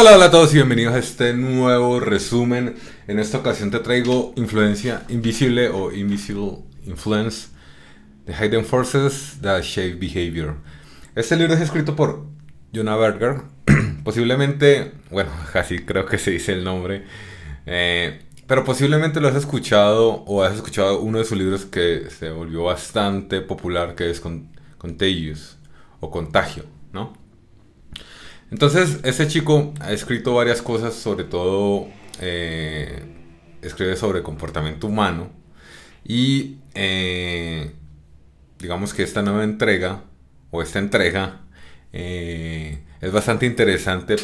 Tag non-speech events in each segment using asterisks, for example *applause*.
Hola, hola a todos y bienvenidos a este nuevo resumen. En esta ocasión te traigo Influencia Invisible o Invisible Influence The Hidden Forces That Shape Behavior. Este libro es escrito por Jonah Berger. *clears throat* posiblemente, bueno, *laughs* así creo que se dice el nombre. Eh, pero posiblemente lo has escuchado o has escuchado uno de sus libros que se volvió bastante popular, que es Contagious o Contagio, ¿no? Entonces, ese chico ha escrito varias cosas, sobre todo eh, escribe sobre comportamiento humano. Y eh, digamos que esta nueva entrega, o esta entrega, eh, es bastante interesante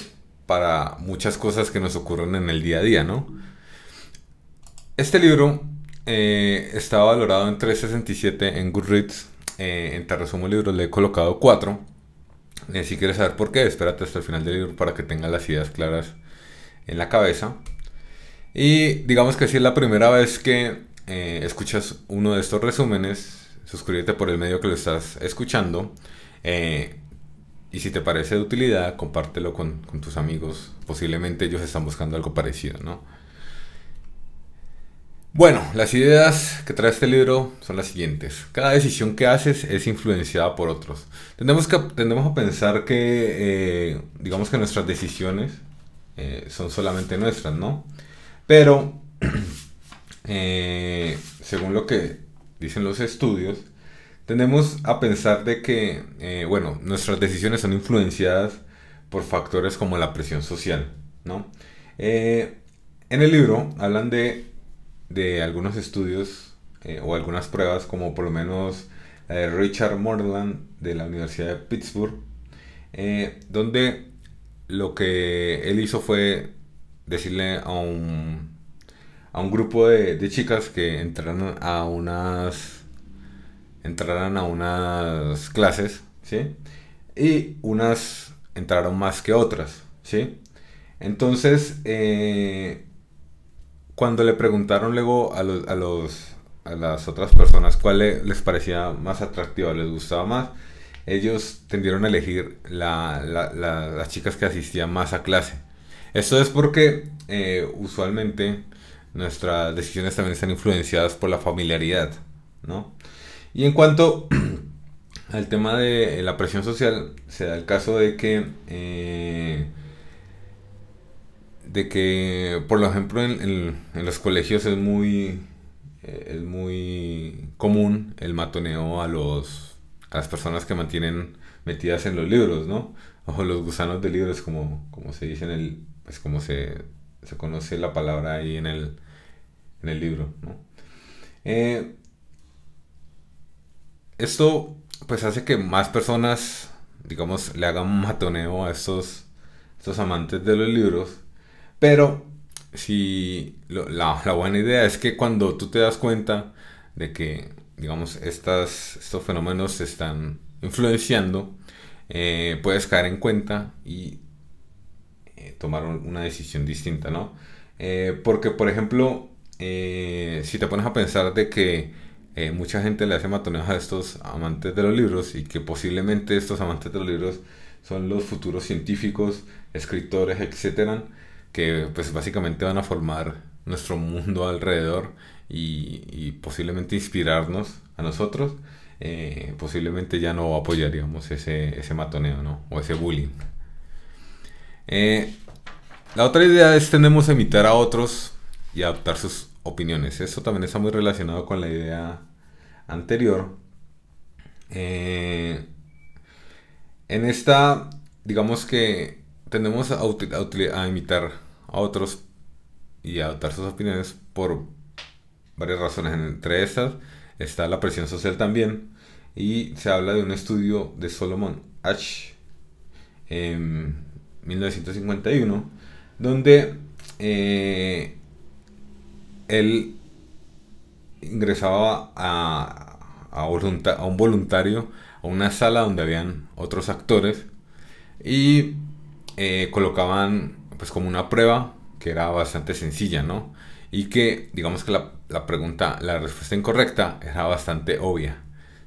para muchas cosas que nos ocurren en el día a día, ¿no? Este libro está valorado en 367 en Goodreads. en Te resumo libros le he colocado 4 si quieres saber por qué, espérate hasta el final del libro para que tengas las ideas claras en la cabeza. Y digamos que si es la primera vez que eh, escuchas uno de estos resúmenes, suscríbete por el medio que lo estás escuchando. Eh, y si te parece de utilidad, compártelo con, con tus amigos. Posiblemente ellos están buscando algo parecido, ¿no? Bueno, las ideas que trae este libro son las siguientes. Cada decisión que haces es influenciada por otros. Tendemos, que, tendemos a pensar que, eh, digamos que nuestras decisiones eh, son solamente nuestras, ¿no? Pero, *clears throat* eh, según lo que dicen los estudios, tendemos a pensar de que, bueno, nuestras decisiones son influenciadas por factores como la presión social, ¿no? en el libro hablan de de algunos estudios eh, o algunas pruebas, como por lo menos la de Richard Morland de la Universidad de Pittsburgh, eh, donde lo que él hizo fue decirle a un, a un grupo de, de chicas que entraran a unas entraran a unas clases, ¿sí? Y unas entraron más que otras, ¿sí? Entonces, eh, cuando le preguntaron luego a los, a los a las otras personas cuál les parecía más atractiva, les gustaba más, ellos tendieron a elegir la, las chicas que asistían más a clase. Esto es porque eh, usualmente nuestras decisiones también están influenciadas por la familiaridad, ¿no? Y en cuanto *clears throat* al tema de la presión social, se da el caso de que eh, de que, por ejemplo, en, los colegios es muy, eh, es muy común el matoneo a, los, a las personas que mantienen metidas en los libros, ¿no? O los gusanos de libros, como, como se dice en el, pues como se, se conoce la palabra ahí en el, en el libro, ¿no? Eh, esto pues hace que más personas, digamos, le hagan matoneo a estos, estos amantes de los libros pero si la, buena idea es que cuando tú te das cuenta de que, digamos, estos fenómenos se están influenciando, eh, puedes caer en cuenta y eh, tomar una decisión distinta, ¿no? Eh, porque, por ejemplo, si te pones a pensar de que mucha gente le hace matoneos a estos amantes de los libros y que posiblemente estos amantes de los libros son los futuros científicos, escritores, etcétera, que pues básicamente van a formar nuestro mundo alrededor y, posiblemente inspirarnos a nosotros, eh, posiblemente ya no apoyaríamos ese, ese matoneo ¿no? o ese bullying. Eh, la otra idea es tendemos a imitar a otros y adaptar sus opiniones. Eso también está muy relacionado con la idea anterior. Eh, en esta, digamos que tendemos a, a imitar a otros y adoptar sus opiniones por varias razones. Entre estas está la presión social también. Y se habla de un estudio de Solomon H. en 1951, donde eh, él ingresaba a, a, un voluntario a una sala donde habían otros actores y eh, colocaban pues como una prueba que era bastante sencilla, ¿no? Y que digamos que la, pregunta, la respuesta incorrecta era bastante obvia,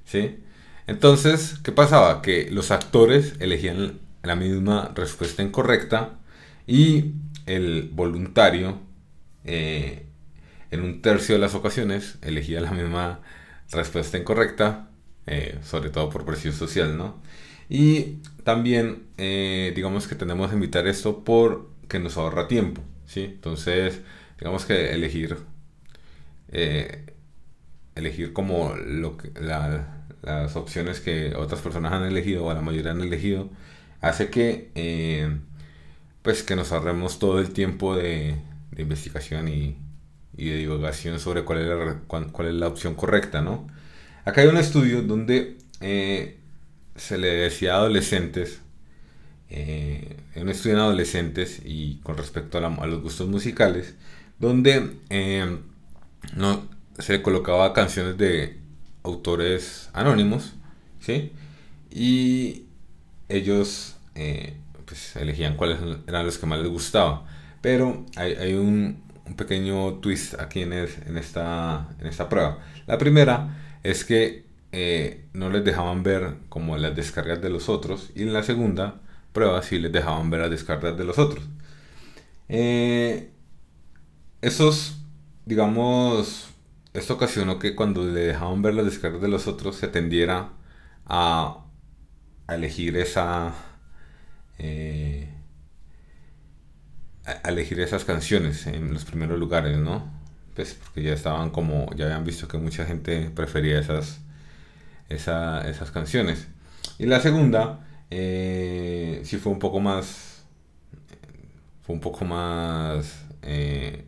¿sí? Entonces, ¿qué pasaba? Que los actores elegían la misma respuesta incorrecta Y el voluntario, eh, en un tercio de las ocasiones, elegía la misma respuesta incorrecta, eh, sobre todo por presión social, ¿no? Y también, eh, digamos que tenemos que evitar esto porque nos ahorra tiempo, ¿sí? Entonces, digamos que elegir, elegir como que, las opciones que otras personas han elegido o la mayoría han elegido, hace que pues que nos ahorremos todo el tiempo de, investigación y, de divulgación sobre cuál es, la, cuál, es la opción correcta, ¿no? Acá hay un estudio donde eh, se le decía a adolescentes, eh, un estudio en adolescentes y con respecto a, los gustos musicales, donde eh, no, se colocaba canciones de autores anónimos, ¿sí? Y ellos pues elegían cuáles eran los que más les gustaba. Pero hay, un, pequeño twist aquí en, en, esta, en esta prueba. La primera es que eh, no les dejaban ver como las descargas de los otros y en la segunda prueba sí les dejaban ver las descargas de los otros. Eh, esos, digamos, esto ocasionó que cuando le dejaban ver las descargas de los otros se tendiera a, elegir esa, eh, elegir esas canciones en los primeros lugares, ¿no? Pues porque ya estaban como, ya habían visto que mucha gente prefería esas, esas canciones. Y la segunda, eh, sí fue un poco más, fue un poco más, eh,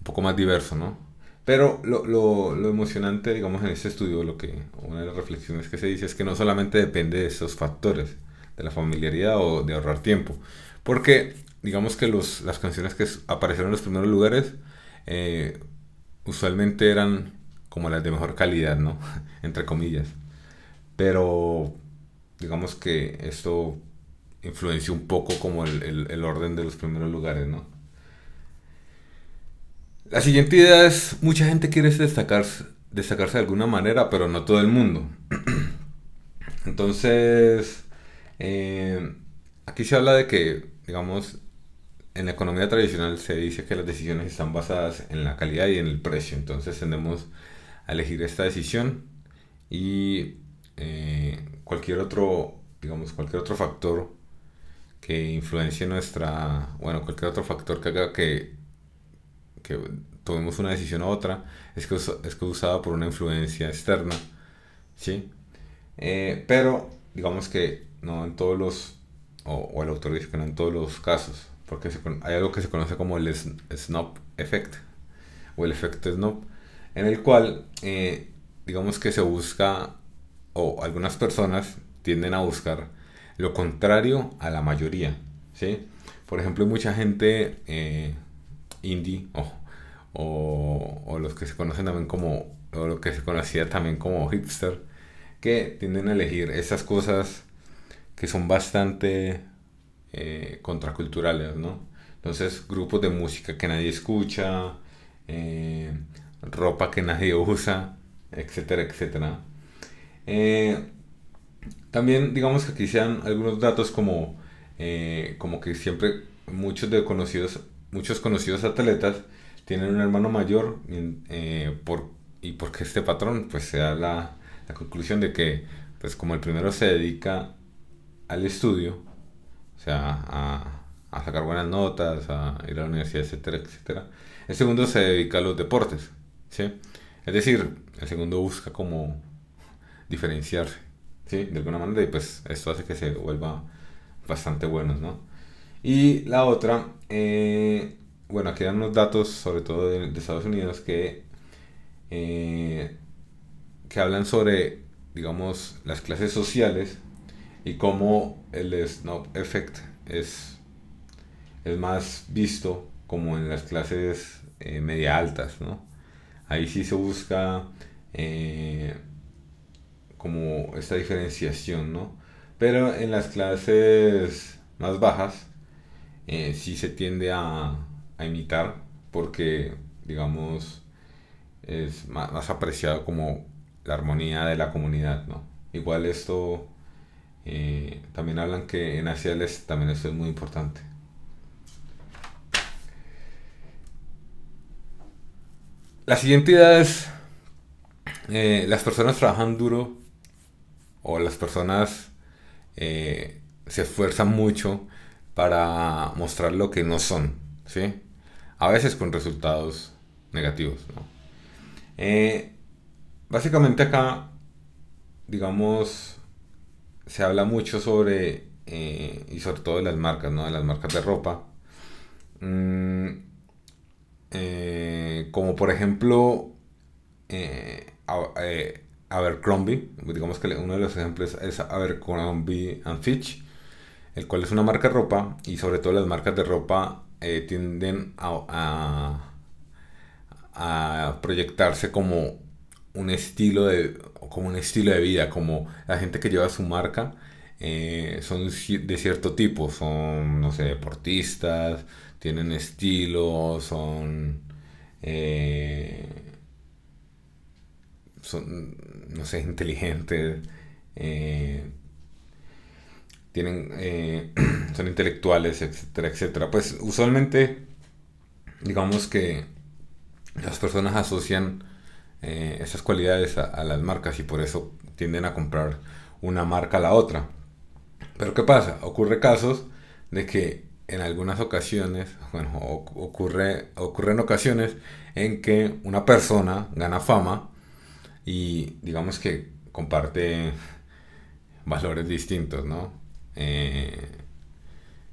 un poco más diverso, ¿no? Pero lo, lo, lo, emocionante, digamos, en este estudio, lo que, una de las reflexiones que se dice es que no solamente depende de esos factores, de la familiaridad o de ahorrar tiempo. Porque digamos que los, las canciones que aparecieron en los primeros lugares eh, usualmente eran como las de mejor calidad, ¿no? *laughs* Entre comillas. Pero digamos que esto influenció un poco como el, el, orden de los primeros lugares, ¿no? La siguiente idea es, mucha gente quiere destacarse, destacarse de alguna manera, pero no todo el mundo. *clears throat* Entonces, eh, aquí se habla de que, digamos, en la economía tradicional se dice que las decisiones están basadas en la calidad y en el precio. Entonces tendemos a elegir esta decisión y eh, cualquier otro, digamos, cualquier otro factor que influencie nuestra, bueno, cualquier otro factor que haga que, que tomemos una decisión u otra, es que es causada por una influencia externa, ¿sí? Eh, pero digamos que no en todos los, o, el autor dice que no en todos los casos, porque hay algo que se conoce como el snob effect, o el efecto snob, en el cual, eh, digamos que se busca, o algunas personas tienden a buscar lo contrario a la mayoría, ¿sí? Por ejemplo, hay mucha gente eh, indie, o, o, los que se conocen también como, o lo que se conocía también como hipster, que tienden a elegir esas cosas que son bastante eh, contraculturales, ¿no? Entonces, grupos de música que nadie escucha, eh, ropa que nadie *laughs* usa, etcétera, etcétera. Eh, también, digamos que aquí sean algunos datos como, como que siempre muchos de conocidos, muchos conocidos atletas tienen un hermano mayor por, y porque este patrón, pues se da la, conclusión de que, pues como el primero se dedica al estudio, o sea, a, sacar buenas notas, a ir a la universidad, etcétera, etcétera. El segundo se dedica a los deportes, ¿sí? Es decir, el segundo busca como diferenciarse, ¿sí? De alguna manera y pues esto hace que se vuelva bastante buenos, ¿no? Y la otra, eh, bueno, aquí dan unos datos, sobre todo de, Estados Unidos, que, eh, que hablan sobre, digamos, las clases sociales y cómo el snob effect es, es más visto como en las clases eh, media altas, ¿no? Ahí sí se busca como esta diferenciación, ¿no? Pero en las clases más bajas eh, sí se tiende a, a, imitar porque, digamos, es más, apreciado como la armonía de la comunidad, ¿no? Igual esto, eh, también hablan que en Asia también esto es muy importante. La siguiente idea es, eh, las personas trabajan duro o las personas eh, se esfuerzan mucho para mostrar lo que no son, ¿sí? A veces con resultados negativos, eh, básicamente acá, digamos, se habla mucho sobre, y sobre todo de las marcas, ¿no? De las marcas de ropa. Mm, como por ejemplo, Abercrombie, digamos que uno de los ejemplos es Abercrombie and Fitch, el cual es una marca de ropa y sobre todo las marcas de ropa eh, tienden a, a, proyectarse como un estilo de como un estilo de vida, como la gente que lleva su marca eh, son de cierto tipo, son no sé deportistas, tienen estilo, son eh, son, no sé, inteligentes, eh, tienen, eh, *clears throat* son intelectuales, etcétera, etcétera. Pues usualmente, digamos que las personas asocian eh, esas cualidades a, las marcas y por eso tienden a comprar una marca a la otra. Pero ¿qué pasa? Ocurre casos de que en algunas ocasiones, bueno, ocurre, ocurre en ocasiones en que una persona gana fama y digamos que comparte valores distintos, ¿no? Eh,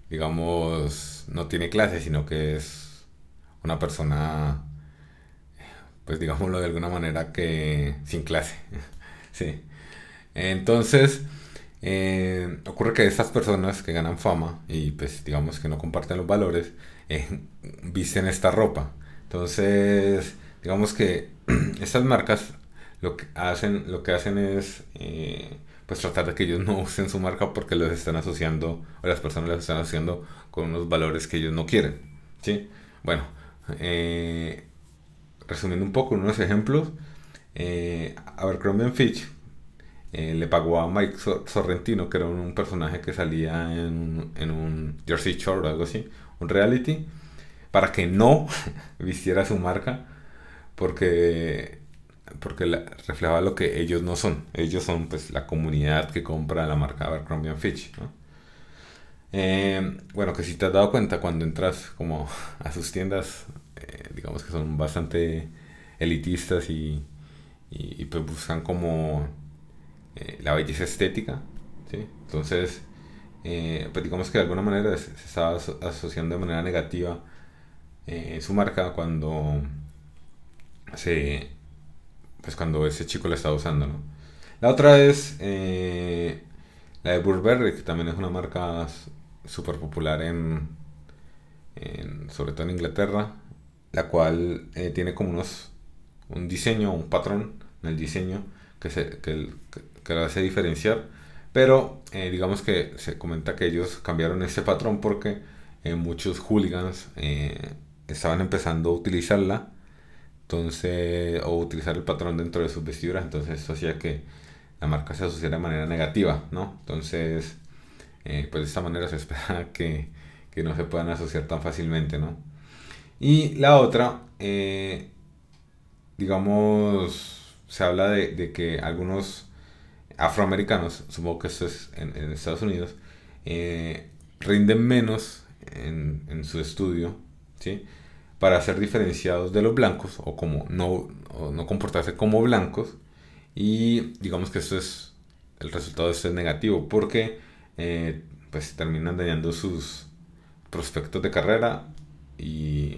digamos, no tiene clase, sino que es una persona, pues digámoslo de alguna manera, que sin clase. *laughs* sí. Entonces, eh, ocurre que estas personas que ganan fama y pues digamos que no comparten los valores, eh, visten esta ropa. Entonces, digamos que *clears throat* estas marcas lo que hacen, lo que hacen es eh, pues tratar de que ellos *laughs* no usen su marca porque los están asociando, o las personas los están asociando con unos valores que ellos no quieren. ¿sí? Bueno, eh, resumiendo un poco unos ejemplos, eh, Abercrombie Fitch eh, le pagó a Mike Sorrentino, que era un, personaje que salía en, en un Jersey Shore o algo así, un reality, para que no *laughs* vistiera su marca, porque porque reflejaba lo que ellos no son. Ellos son pues la comunidad que compra la marca Abercrombie Fitch. Eh, bueno, que si te has dado cuenta cuando entras como a sus tiendas, eh, digamos que son bastante elitistas y, pues buscan como eh, la belleza estética. Entonces, pues digamos que de alguna manera se, se estaba asociando de manera negativa su marca cuando se pues cuando ese chico la estaba usando, ¿no? La otra es eh, la de Burberry, que también es una marca súper popular en, sobre todo en Inglaterra, la cual eh, tiene como unos, un diseño, un patrón en el diseño que, se, que, que, hace diferenciar, pero eh, digamos que se comenta que ellos cambiaron ese patrón porque muchos hooligans estaban empezando a utilizarla entonces, o utilizar el patrón dentro de sus vestiduras, entonces eso hacía que la marca se asociara de manera negativa, ¿no? Entonces, eh, pues de esta manera se espera *laughs* que, que, no se puedan asociar tan fácilmente, ¿no? Y la otra, eh, digamos, se habla de, de, que algunos afroamericanos, supongo que esto es en, Estados Unidos, eh, rinden menos en, en su estudio, ¿sí? Para ser diferenciados de los blancos o como no, no comportarse como blancos y digamos que esto es el resultado de esto es negativo porque eh, pues terminan dañando sus prospectos de carrera y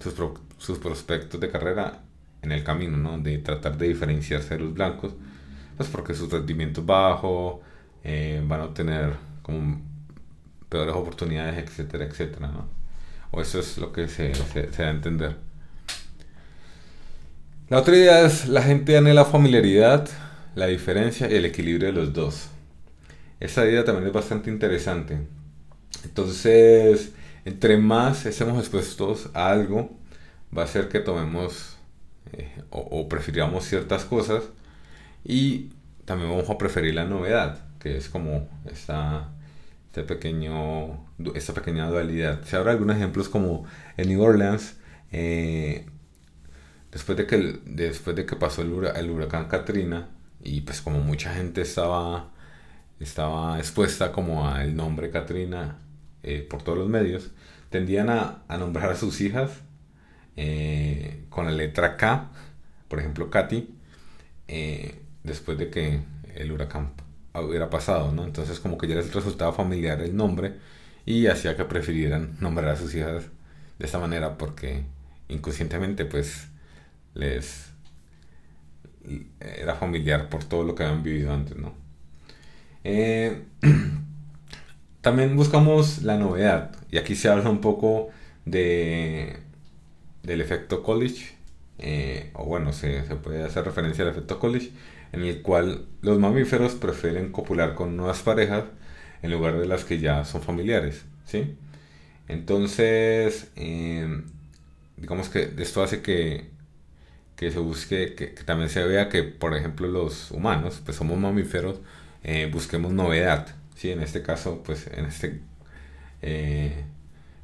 sus, sus, prospectos de carrera en el camino ¿no? de tratar de diferenciarse de los blancos pues porque su rendimiento es bajo eh, van a obtener como peores oportunidades etcétera etcétera ¿no? O eso es lo que se, da a entender. La otra idea es la gente anhela familiaridad, la diferencia y el equilibrio de los dos. Esa idea también es bastante interesante. Entonces, entre más estemos expuestos a algo, va a ser que tomemos eh, o, o prefiramos ciertas cosas y también vamos a preferir la novedad, que es como esta este pequeño, esta pequeña dualidad. Se habrá algunos ejemplos como en New Orleans, eh, después de que, después de que pasó el, huracán Katrina, y pues como mucha gente estaba, estaba expuesta como al nombre Katrina eh, por todos los medios, tendían a, nombrar a sus hijas eh, con la letra K, por ejemplo Katy, después de que el huracán hubiera pasado, ¿no? Entonces como que ya les resultaba familiar el nombre y hacía que prefirieran nombrar a sus hijas de esta manera porque inconscientemente pues les era familiar por todo lo que habían vivido antes, ¿no? Eh, *clears throat* también buscamos la novedad y aquí se habla un poco de del efecto college eh, o bueno se, se, puede hacer referencia al efecto college en el cual los mamíferos prefieren copular con nuevas parejas en lugar de las que ya son familiares, ¿sí? Entonces, eh, digamos que esto hace que, que se busque, que, también se vea que, por ejemplo, los humanos, pues somos mamíferos, eh, busquemos novedad, ¿sí? En este caso, pues en este eh,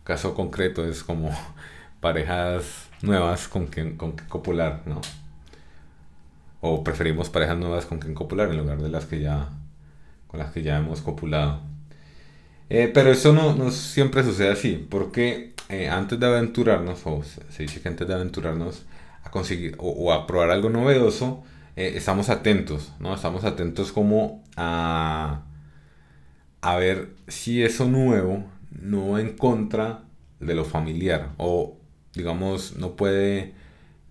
caso concreto es como *laughs* parejas nuevas con quien, con que copular, ¿no? O preferimos parejas nuevas con quien copular en lugar de las que ya con las que ya hemos copulado. Eh, pero eso no, no, siempre sucede así, porque eh, antes de aventurarnos, o se dice que antes de aventurarnos a conseguir o, a probar algo novedoso, eh, estamos atentos, ¿no? Estamos atentos como a, a ver si eso nuevo no va en contra de lo familiar, o digamos, no puede,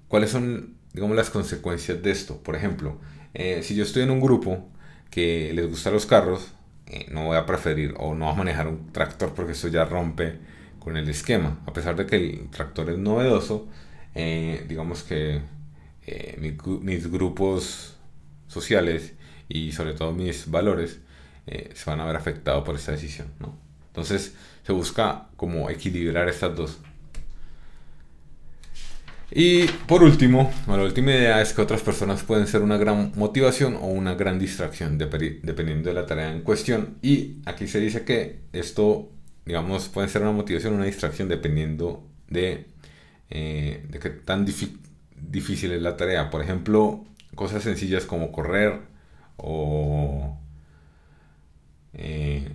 cuáles son digamos, las consecuencias de esto. Por ejemplo, eh, si yo estoy en un grupo que les gusta los carros, eh, no voy a preferir o no a manejar un tractor porque eso ya rompe con el esquema. A pesar de que el tractor es novedoso, eh, digamos que mis, grupos sociales y sobre todo mis valores se van a ver afectados por esta decisión. ¿no? Entonces se busca como equilibrar estas dos. Y por último, la última idea es que otras personas pueden ser una gran motivación o una gran distracción, dependiendo de la tarea en cuestión. Y aquí se dice que esto, digamos, puede ser una motivación o una distracción dependiendo de, eh, qué tan difícil es la tarea. Por ejemplo, cosas sencillas como correr o... Eh,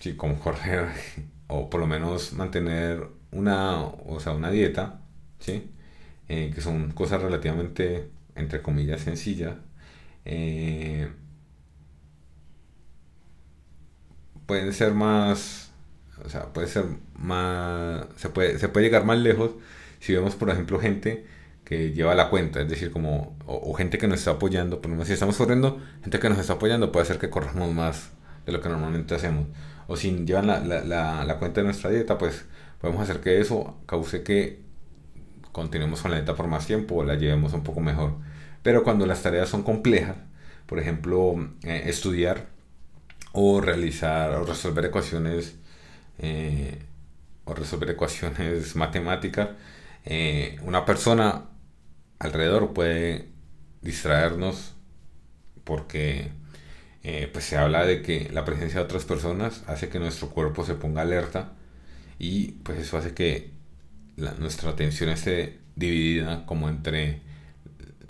sí, como correr *laughs* o por lo menos mantener una, o sea, una dieta, ¿sí? Eh, que son cosas relativamente, entre comillas, sencillas, eh, pueden ser más, o sea, puede ser más, se puede, se puede llegar más lejos si vemos, por ejemplo, gente que lleva la cuenta, es decir, como, o, gente que nos está apoyando, por ejemplo, si estamos corriendo, gente que nos está apoyando puede hacer que corramos más de lo que normalmente hacemos. O si llevan la, la, la cuenta de nuestra dieta, pues podemos hacer que eso cause que continuemos con la más tiempo o la llevemos un poco mejor. Pero cuando las tareas son complejas, por ejemplo, eh, estudiar o realizar o resolver ecuaciones eh, o resolver ecuaciones *laughs* matemáticas, eh, una persona alrededor puede distraernos porque pues se habla de que la presencia de otras personas hace que nuestro cuerpo se ponga alerta y pues eso hace que nuestra atención esté dividida como entre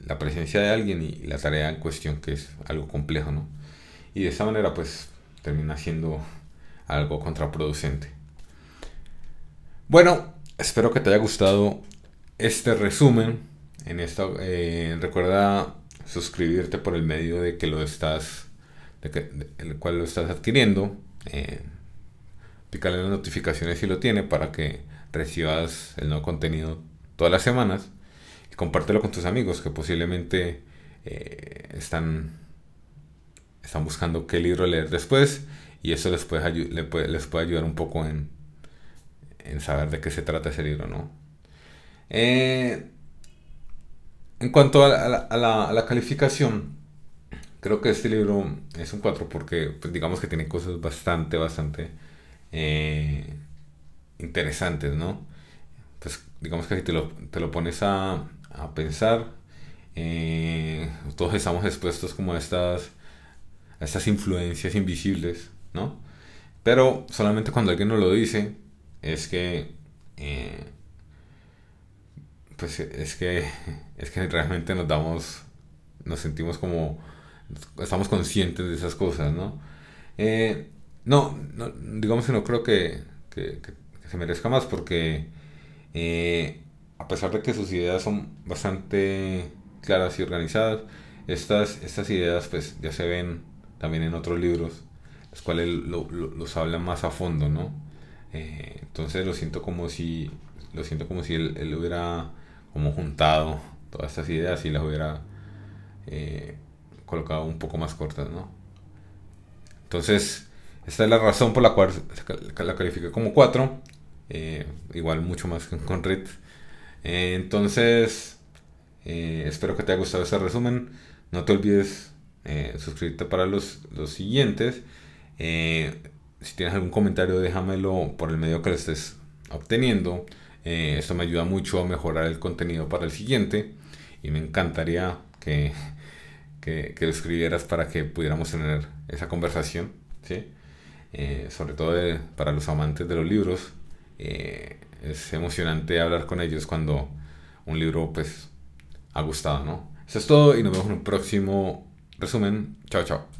la presencia de alguien y la tarea en cuestión, que es algo complejo, ¿no? Y de esa manera, pues, termina siendo algo contraproducente. Bueno, espero que te haya gustado este resumen. En esto, eh, recuerda suscribirte por el medio de que lo estás, de que, el cual lo estás adquiriendo. Eh, las notificaciones si lo tiene para que recibas el nuevo contenido todas las semanas y compártelo con tus amigos que posiblemente eh, están, están buscando qué libro leer después y eso les puede, les puede ayudar un poco en, en, saber de qué se trata ese libro, ¿no? Eh, en cuanto a la, a, la, calificación, creo que este libro es un 4 porque pues, digamos que tiene cosas bastante, bastante eh, interesantes, ¿no? Pues digamos que si te lo, te lo pones a, a pensar, eh, todos estamos expuestos como a estas, a estas influencias invisibles, ¿no? Pero solamente cuando alguien nos lo dice, es que eh, pues es que, es que realmente nos damos, nos sentimos como, estamos conscientes de esas cosas, ¿no? Eh, no, digamos que no creo que, se merezca más porque eh, a pesar de que sus ideas son bastante claras y organizadas, estas, estas ideas pues ya se ven también en otros libros, los cuales los hablan más a fondo, ¿no? Eh, entonces lo siento como si, lo siento como si él, hubiera como juntado todas estas ideas y las hubiera eh, colocado un poco más cortas, ¿no? Entonces, esta es la razón por la cual la califiqué como 4. Eh, igual mucho más que con Rit. Eh, entonces, espero que te haya gustado este resumen. No te olvides suscribirte para los, los siguientes. si tienes algún comentario, déjamelo por el medio que lo estés obteniendo. Eh, esto me ayuda mucho a mejorar el contenido para el siguiente y me encantaría que, que, lo escribieras para que pudiéramos tener esa conversación, ¿sí? Eh, sobre todo para los amantes de los libros. Eh, es emocionante hablar con ellos cuando un libro pues ha gustado, ¿no? Eso es todo y nos vemos en un próximo resumen. Chao, chao.